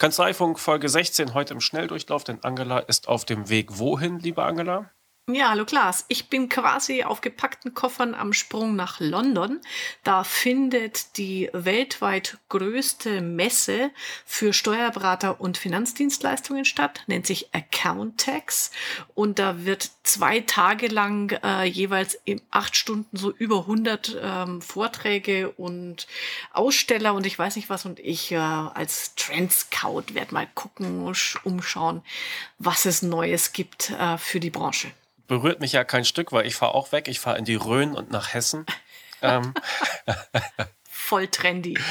Kanzleifunk Folge 16 heute im Schnelldurchlauf, denn Angela ist auf dem Weg wohin, liebe Angela? Ja, hallo Klaas. Ich bin quasi auf gepackten Koffern am Sprung nach London. Da findet die weltweit größte Messe für Steuerberater und Finanzdienstleistungen statt, nennt sich Accountex. Und da wird zwei Tage lang äh, jeweils in acht Stunden so über 100 ähm, Vorträge und Aussteller und ich weiß nicht was. Und ich äh, als Trend Scout werde mal gucken, umschauen, was es Neues gibt äh, für die Branche berührt mich ja kein Stück, weil ich fahre auch weg. Ich fahre in die Rhön und nach Hessen. ähm. Voll trendy.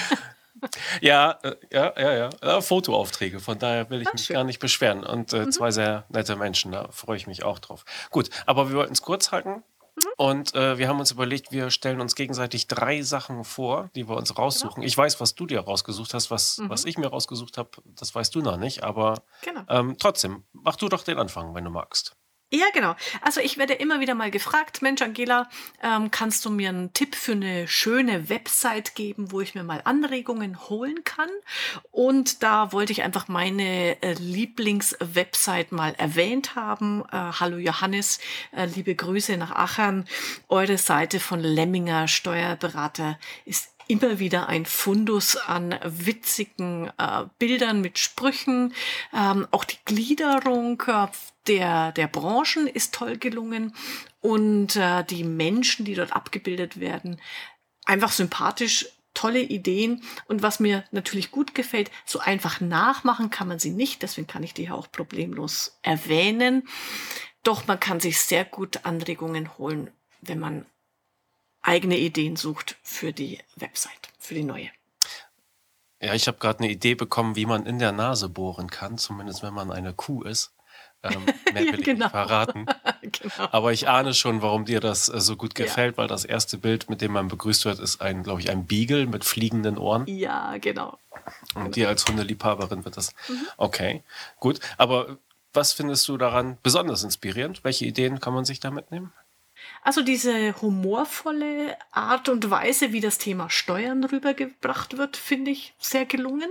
Ja, äh, ja, ja, ja, ja. Fotoaufträge. Von daher will ich Ach, mich schön. gar nicht beschweren. Und äh, mhm. zwei sehr nette Menschen, da freue ich mich auch drauf. Gut, aber wir wollten es kurz halten. Mhm. Und äh, wir haben uns überlegt, wir stellen uns gegenseitig drei Sachen vor, die wir uns raussuchen. Genau. Ich weiß, was du dir rausgesucht hast, was, mhm. was ich mir rausgesucht habe, das weißt du noch nicht. Aber genau. ähm, trotzdem, mach du doch den Anfang, wenn du magst. Ja, genau. Also ich werde immer wieder mal gefragt, Mensch, Angela, ähm, kannst du mir einen Tipp für eine schöne Website geben, wo ich mir mal Anregungen holen kann? Und da wollte ich einfach meine äh, Lieblingswebsite mal erwähnt haben. Äh, hallo Johannes, äh, liebe Grüße nach Aachen. Eure Seite von Lemminger Steuerberater ist immer wieder ein Fundus an witzigen äh, Bildern mit Sprüchen. Ähm, auch die Gliederung äh, der, der Branchen ist toll gelungen und äh, die Menschen, die dort abgebildet werden, einfach sympathisch tolle Ideen. Und was mir natürlich gut gefällt, so einfach nachmachen kann man sie nicht. Deswegen kann ich die ja auch problemlos erwähnen. Doch man kann sich sehr gut Anregungen holen, wenn man eigene Ideen sucht für die Website, für die neue. Ja, ich habe gerade eine Idee bekommen, wie man in der Nase bohren kann, zumindest wenn man eine Kuh ist. Ähm, mehr will ja, genau. ich nicht verraten. genau. Aber ich ahne schon, warum dir das äh, so gut gefällt, ja. weil das erste Bild, mit dem man begrüßt wird, ist ein, glaube ich, ein Beagle mit fliegenden Ohren. Ja, genau. Und genau. dir als Hundeliebhaberin wird das. Mhm. Okay, gut. Aber was findest du daran besonders inspirierend? Welche Ideen kann man sich da mitnehmen? Also diese humorvolle Art und Weise, wie das Thema Steuern rübergebracht wird, finde ich sehr gelungen.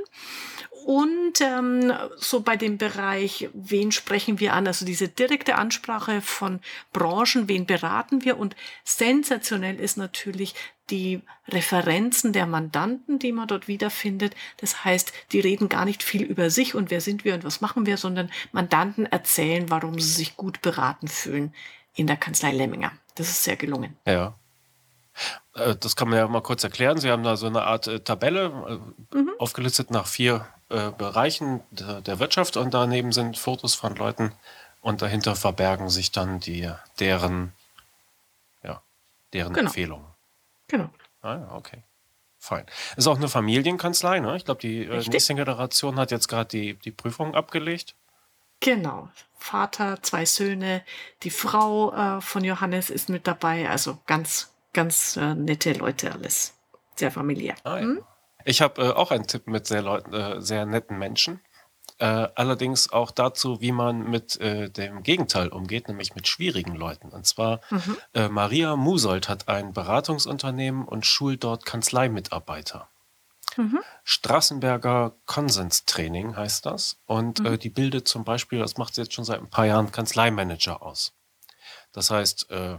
Und ähm, so bei dem Bereich, wen sprechen wir an? Also diese direkte Ansprache von Branchen, wen beraten wir? Und sensationell ist natürlich die Referenzen der Mandanten, die man dort wiederfindet. Das heißt, die reden gar nicht viel über sich und wer sind wir und was machen wir, sondern Mandanten erzählen, warum sie sich gut beraten fühlen in der Kanzlei Lemminger. Das ist sehr gelungen. Ja. Äh, das kann man ja mal kurz erklären. Sie haben da so eine Art äh, Tabelle äh, mhm. aufgelistet nach vier Bereichen der, Wirtschaft und daneben sind Fotos von Leuten und dahinter verbergen sich dann die, deren, ja, deren genau. Empfehlungen. Genau. Ah, ja, okay. Fein. Ist auch eine Familienkanzlei, ne? Ich glaube, die nächste Generation hat jetzt gerade die, die Prüfung abgelegt. Genau. Vater, zwei Söhne, die Frau äh, von Johannes ist mit dabei. Also ganz, ganz äh, nette Leute alles. Sehr familiär. Ah, ja. hm? Ich habe äh, auch einen Tipp mit sehr, Leuten, äh, sehr netten Menschen. Äh, allerdings auch dazu, wie man mit äh, dem Gegenteil umgeht, nämlich mit schwierigen Leuten. Und zwar mhm. Maria Musold hat ein Beratungsunternehmen und schult dort Kanzleimitarbeiter. Mhm. Straßenberger Konsenstraining heißt das. Und äh, mhm. äh, die bildet zum Beispiel, das macht sie jetzt schon seit ein paar Jahren, Kanzleimanager aus. Das heißt, äh,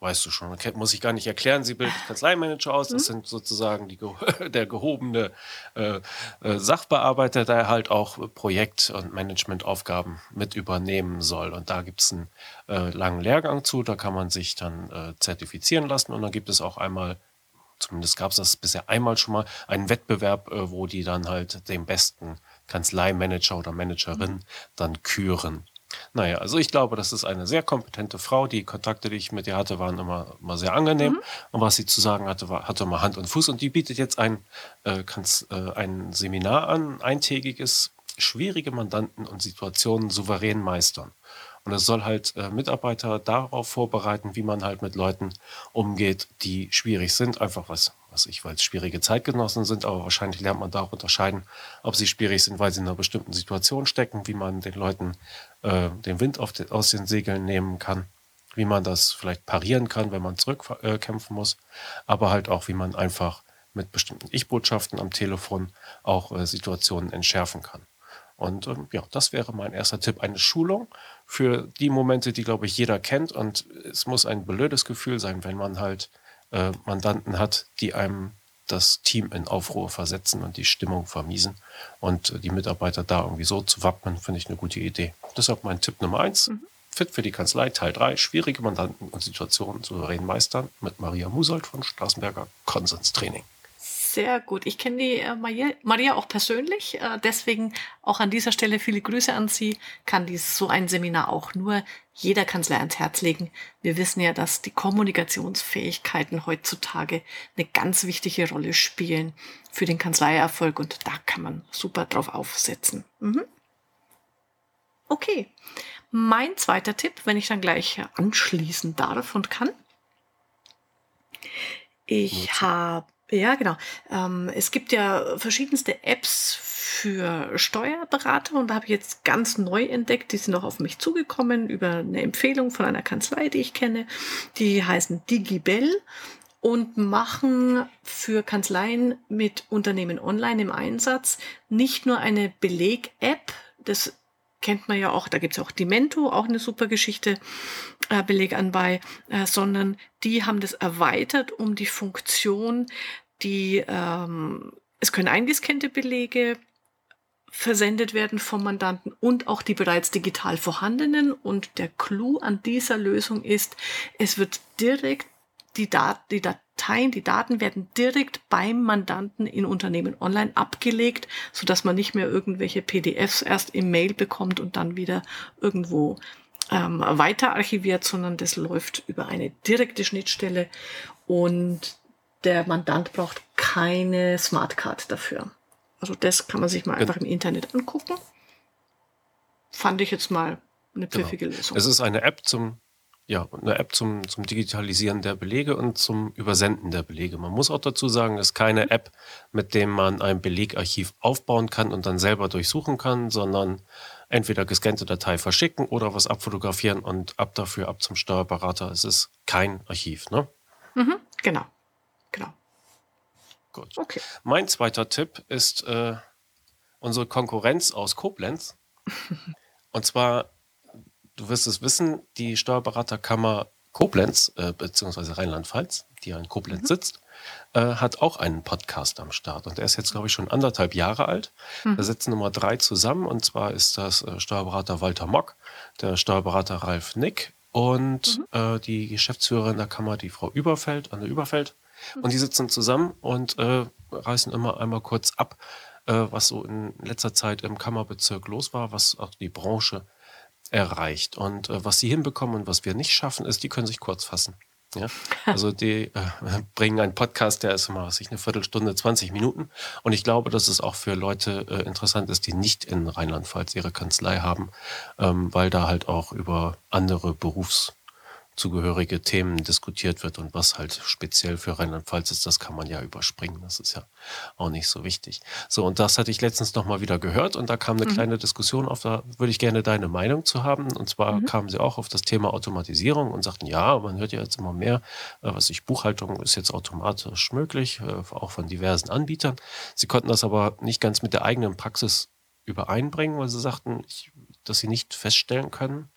weißt du schon, muss ich gar nicht erklären, sie bildet Kanzleimanager aus. Das mhm. sind sozusagen die, der gehobene äh, äh, Sachbearbeiter, der halt auch Projekt- und Managementaufgaben mit übernehmen soll. Und da gibt es einen äh, langen Lehrgang zu, da kann man sich dann äh, zertifizieren lassen und dann gibt es auch einmal zumindest gab es das bisher einmal schon mal, einen Wettbewerb, äh, wo die dann halt den besten Kanzleimanager oder Managerin mhm. dann küren. Naja, also ich glaube, das ist eine sehr kompetente Frau. Die Kontakte, die ich mit ihr hatte, waren immer, immer sehr angenehm. Mhm. Und was sie zu sagen hatte, war, hatte mal Hand und Fuß. Und die bietet jetzt ein, äh, Kanz, äh, ein Seminar an, eintägiges, schwierige Mandanten und Situationen souverän meistern. Und es soll halt äh, Mitarbeiter darauf vorbereiten, wie man halt mit Leuten umgeht, die schwierig sind. Einfach was, was ich, weil es schwierige Zeitgenossen sind, aber wahrscheinlich lernt man da auch unterscheiden, ob sie schwierig sind, weil sie in einer bestimmten Situation stecken, wie man den Leuten äh, den Wind de, aus den Segeln nehmen kann, wie man das vielleicht parieren kann, wenn man zurückkämpfen äh, muss, aber halt auch, wie man einfach mit bestimmten Ich-Botschaften am Telefon auch äh, Situationen entschärfen kann. Und ähm, ja, das wäre mein erster Tipp, eine Schulung für die Momente, die, glaube ich, jeder kennt. Und es muss ein blödes Gefühl sein, wenn man halt äh, Mandanten hat, die einem das Team in Aufruhr versetzen und die Stimmung vermiesen. Und äh, die Mitarbeiter da irgendwie so zu wappnen, finde ich eine gute Idee. Deshalb mein Tipp Nummer eins. Mhm. Fit für die Kanzlei, Teil 3, schwierige Mandanten und Situationen souverän meistern mit Maria Musold von Straßenberger Konsenstraining. Sehr gut. Ich kenne die äh, Maria, auch persönlich, äh, deswegen auch an dieser Stelle viele Grüße an Sie. Kann dies so ein Seminar auch nur jeder Kanzlei ans Herz legen. Wir wissen ja, dass die Kommunikationsfähigkeiten heutzutage eine ganz wichtige Rolle spielen für den Kanzleierfolg und da kann man super drauf aufsetzen. Mhm. Okay. Mein zweiter Tipp, wenn ich dann gleich anschließen darf und kann. Ich habe ja, genau. Ähm, es gibt ja verschiedenste Apps für Steuerberater und da habe ich jetzt ganz neu entdeckt, die sind auch auf mich zugekommen über eine Empfehlung von einer Kanzlei, die ich kenne. Die heißen Digibel und machen für Kanzleien mit Unternehmen online im Einsatz nicht nur eine Beleg-App, das kennt man ja auch, da gibt's auch Dimento, auch eine super Geschichte, äh, Beleg anbei, äh, sondern die haben das erweitert um die Funktion, die ähm, es können eingescannte Belege versendet werden vom Mandanten und auch die bereits digital vorhandenen. Und der Clou an dieser Lösung ist, es wird direkt die, Dat die Dateien, die Daten werden direkt beim Mandanten in Unternehmen online abgelegt, so dass man nicht mehr irgendwelche PDFs erst im Mail bekommt und dann wieder irgendwo ähm, weiter archiviert, sondern das läuft über eine direkte Schnittstelle und der Mandant braucht keine Smartcard dafür. Also das kann man sich mal einfach im Internet angucken. Fand ich jetzt mal eine genau. pfiffige genau. Lösung. Es ist eine App zum ja, eine App zum, zum Digitalisieren der Belege und zum Übersenden der Belege. Man muss auch dazu sagen, es ist keine App, mit dem man ein Belegarchiv aufbauen kann und dann selber durchsuchen kann, sondern entweder gescannte Datei verschicken oder was abfotografieren und ab dafür, ab zum Steuerberater. Es ist kein Archiv, ne? Mhm, genau. Genau. Gut. Okay. Mein zweiter Tipp ist äh, unsere Konkurrenz aus Koblenz. und zwar du wirst es wissen, die Steuerberaterkammer Koblenz, äh, beziehungsweise Rheinland-Pfalz, die ja in Koblenz mhm. sitzt, äh, hat auch einen Podcast am Start. Und der ist jetzt, glaube ich, schon anderthalb Jahre alt. Mhm. Da sitzen Nummer drei zusammen. Und zwar ist das äh, Steuerberater Walter Mock, der Steuerberater Ralf Nick und mhm. äh, die Geschäftsführerin der Kammer, die Frau Überfeld, Anne Überfeld. Und die sitzen zusammen und äh, reißen immer einmal kurz ab, äh, was so in letzter Zeit im Kammerbezirk los war, was auch die Branche erreicht. Und äh, was sie hinbekommen und was wir nicht schaffen, ist, die können sich kurz fassen. Ja? Also die äh, bringen einen Podcast, der ist immer, was ich, eine Viertelstunde, 20 Minuten. Und ich glaube, dass es auch für Leute äh, interessant ist, die nicht in Rheinland-Pfalz ihre Kanzlei haben, ähm, weil da halt auch über andere Berufs- zugehörige Themen diskutiert wird und was halt speziell für Rheinland-Pfalz ist, das kann man ja überspringen. Das ist ja auch nicht so wichtig. So, und das hatte ich letztens nochmal wieder gehört und da kam eine mhm. kleine Diskussion auf, da würde ich gerne deine Meinung zu haben. Und zwar mhm. kamen sie auch auf das Thema Automatisierung und sagten, ja, man hört ja jetzt immer mehr, äh, was ich, Buchhaltung ist jetzt automatisch möglich, äh, auch von diversen Anbietern. Sie konnten das aber nicht ganz mit der eigenen Praxis übereinbringen, weil sie sagten, ich, dass sie nicht feststellen können,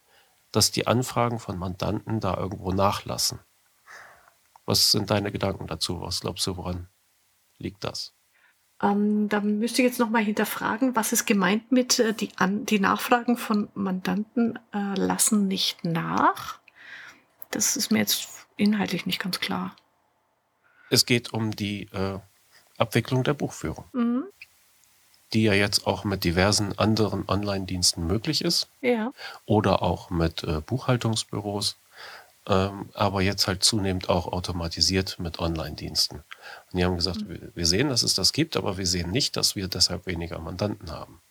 dass die Anfragen von Mandanten da irgendwo nachlassen. Was sind deine Gedanken dazu? Was glaubst du, woran liegt das? Ähm, da müsste ich jetzt nochmal hinterfragen, was ist gemeint mit äh, die, An die Nachfragen von Mandanten äh, lassen nicht nach? Das ist mir jetzt inhaltlich nicht ganz klar. Es geht um die äh, Abwicklung der Buchführung. Mhm die ja jetzt auch mit diversen anderen Online-Diensten möglich ist. Ja. Oder auch mit äh, Buchhaltungsbüros. Ähm, aber jetzt halt zunehmend auch automatisiert mit Online-Diensten. Und die haben gesagt, mhm. wir, wir sehen, dass es das gibt, aber wir sehen nicht, dass wir deshalb weniger Mandanten haben.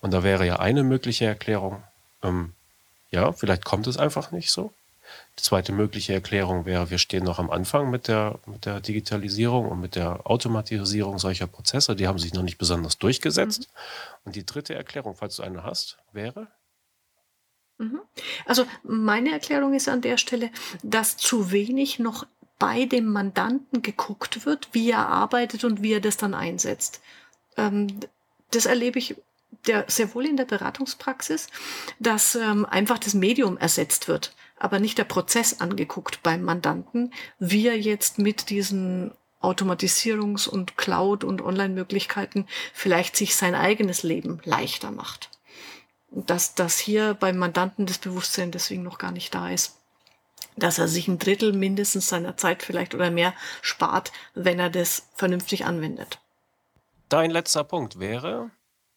Und da wäre ja eine mögliche Erklärung, ähm, ja, vielleicht kommt es einfach nicht so. Die zweite mögliche Erklärung wäre, wir stehen noch am Anfang mit der, mit der Digitalisierung und mit der Automatisierung solcher Prozesse. Die haben sich noch nicht besonders durchgesetzt. Mhm. Und die dritte Erklärung, falls du eine hast, wäre? Mhm. Also meine Erklärung ist an der Stelle, dass zu wenig noch bei dem Mandanten geguckt wird, wie er arbeitet und wie er das dann einsetzt. Ähm, das erlebe ich sehr wohl in der Beratungspraxis, dass ähm, einfach das Medium ersetzt wird, aber nicht der Prozess angeguckt beim Mandanten, wie er jetzt mit diesen Automatisierungs- und Cloud- und Online-Möglichkeiten vielleicht sich sein eigenes Leben leichter macht. Dass, dass hier beim Mandanten das Bewusstsein deswegen noch gar nicht da ist. Dass er sich ein Drittel mindestens seiner Zeit vielleicht oder mehr spart, wenn er das vernünftig anwendet. Dein letzter Punkt wäre?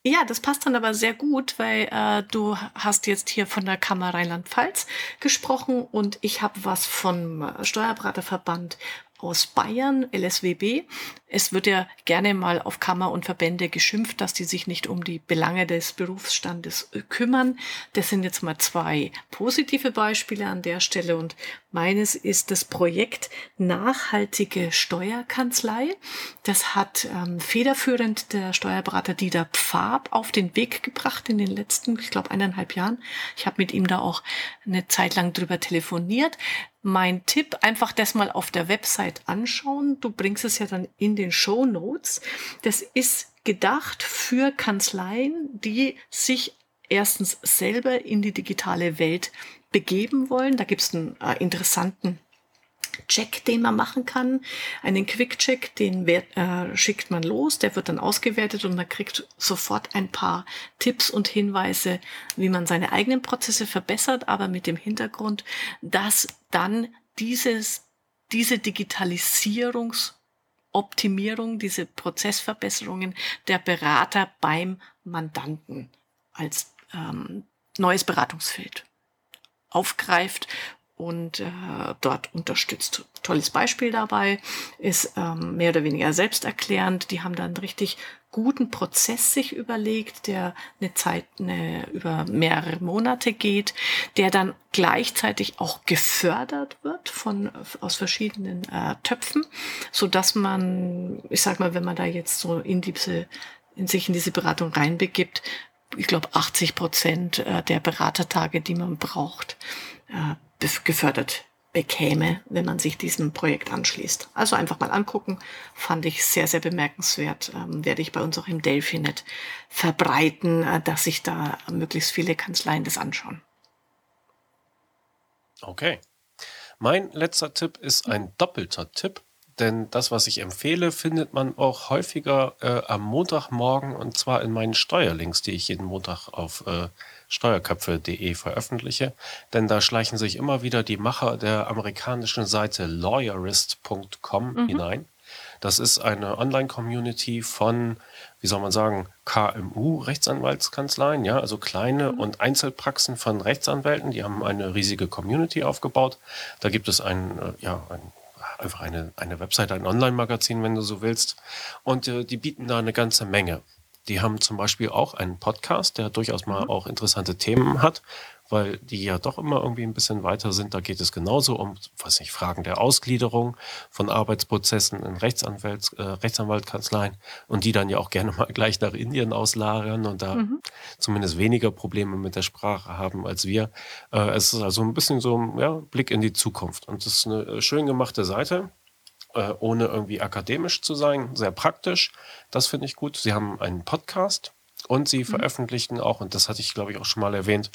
Ja, das passt dann aber sehr gut, weil äh, du hast jetzt hier von der Kammer Rheinland-Pfalz gesprochen und ich habe was vom Steuerberaterverband aus Bayern, LSWB. Es wird ja gerne mal auf Kammer und Verbände geschimpft, dass die sich nicht um die Belange des Berufsstandes äh, kümmern. Das sind jetzt mal zwei positive Beispiele an der Stelle und meines ist das Projekt Nachhaltige Steuerkanzlei. Das hat ähm, federführend der Steuerberater Dieter Pfab auf den Weg gebracht in den letzten, ich glaube, eineinhalb Jahren. Ich habe mit ihm da auch eine Zeit lang drüber telefoniert mein Tipp, einfach das mal auf der Website anschauen. Du bringst es ja dann in den Show Notes. Das ist gedacht für Kanzleien, die sich erstens selber in die digitale Welt begeben wollen. Da gibt es einen äh, interessanten Check, den man machen kann, einen Quick-Check, den äh, schickt man los, der wird dann ausgewertet und man kriegt sofort ein paar Tipps und Hinweise, wie man seine eigenen Prozesse verbessert, aber mit dem Hintergrund, dass dann dieses, diese Digitalisierungsoptimierung, diese Prozessverbesserungen der Berater beim Mandanten als ähm, neues Beratungsfeld aufgreift und äh, dort unterstützt. Tolles Beispiel dabei ist ähm, mehr oder weniger selbsterklärend. Die haben dann einen richtig guten Prozess sich überlegt, der eine Zeit eine, über mehrere Monate geht, der dann gleichzeitig auch gefördert wird von aus verschiedenen äh, Töpfen, so dass man, ich sag mal, wenn man da jetzt so in diese in sich in diese Beratung reinbegibt, ich glaube 80 Prozent äh, der Beratertage, die man braucht, äh, gefördert bekäme, wenn man sich diesem Projekt anschließt. Also einfach mal angucken, fand ich sehr, sehr bemerkenswert. Ähm, werde ich bei uns auch im Delphinet verbreiten, äh, dass sich da möglichst viele Kanzleien das anschauen. Okay. Mein letzter Tipp ist ein doppelter Tipp, denn das, was ich empfehle, findet man auch häufiger äh, am Montagmorgen und zwar in meinen Steuerlinks, die ich jeden Montag auf äh, steuerköpfe.de veröffentliche, denn da schleichen sich immer wieder die Macher der amerikanischen Seite lawyerist.com mhm. hinein. Das ist eine Online-Community von, wie soll man sagen, KMU-Rechtsanwaltskanzleien, ja, also kleine mhm. und Einzelpraxen von Rechtsanwälten, die haben eine riesige Community aufgebaut. Da gibt es ein, äh, ja, ein einfach eine, eine Website, ein Online-Magazin, wenn du so willst. Und äh, die bieten da eine ganze Menge. Die haben zum Beispiel auch einen Podcast, der durchaus mal mhm. auch interessante Themen hat, weil die ja doch immer irgendwie ein bisschen weiter sind. Da geht es genauso um, was nicht, Fragen der Ausgliederung von Arbeitsprozessen in Rechtsanwalts, äh, Rechtsanwaltkanzleien und die dann ja auch gerne mal gleich nach Indien auslagern und da mhm. zumindest weniger Probleme mit der Sprache haben als wir. Äh, es ist also ein bisschen so ein ja, Blick in die Zukunft und das ist eine äh, schön gemachte Seite äh, ohne irgendwie akademisch zu sein, sehr praktisch. Das finde ich gut. Sie haben einen Podcast und sie mhm. veröffentlichten auch, und das hatte ich glaube ich auch schon mal erwähnt,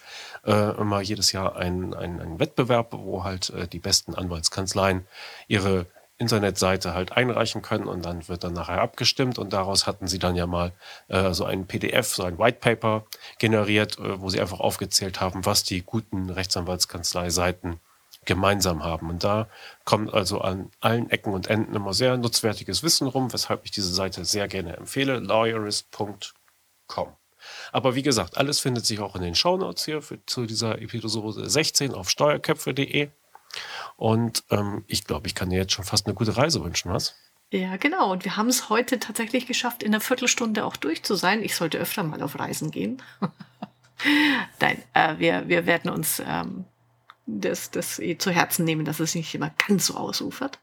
äh, immer jedes Jahr einen, einen, Wettbewerb, wo halt äh, die besten Anwaltskanzleien ihre Internetseite halt einreichen können und dann wird dann nachher abgestimmt und daraus hatten sie dann ja mal äh, so ein PDF, so ein White Paper generiert, äh, wo sie einfach aufgezählt haben, was die guten Rechtsanwaltskanzlei-Seiten gemeinsam haben. Und da kommt also an allen Ecken und Enden immer sehr nutzwertiges Wissen rum, weshalb ich diese Seite sehr gerne empfehle, lawyerist.com. Aber wie gesagt, alles findet sich auch in den Shownotes hier für, zu dieser Episode 16 auf steuerköpfe.de. Und ähm, ich glaube, ich kann dir jetzt schon fast eine gute Reise wünschen, was? Ja, genau. Und wir haben es heute tatsächlich geschafft, in einer Viertelstunde auch durch zu sein. Ich sollte öfter mal auf Reisen gehen. Nein, äh, wir, wir werden uns ähm, das, das zu Herzen nehmen, dass es nicht immer ganz so ausufert.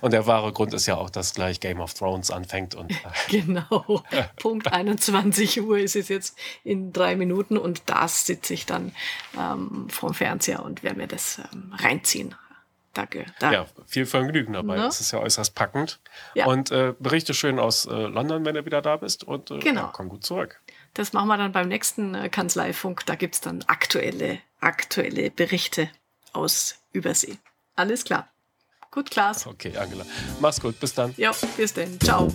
Und der wahre Grund ist ja auch, dass gleich Game of Thrones anfängt. Und, genau. Punkt 21 Uhr ist es jetzt in drei Minuten und da sitze ich dann ähm, vom Fernseher und werde mir das ähm, reinziehen. danke. Ja, viel Vergnügen dabei. Ne? Es ist ja äußerst packend. Ja. Und äh, berichte schön aus äh, London, wenn du wieder da bist. Und äh, genau. Ja, komm gut zurück. Das machen wir dann beim nächsten äh, Kanzleifunk. Da gibt es dann aktuelle, aktuelle Berichte aus Übersee. Alles klar. Gut, Klaas. Okay, Angela. Mach's gut. Bis dann. Ja, bis dann. Ciao.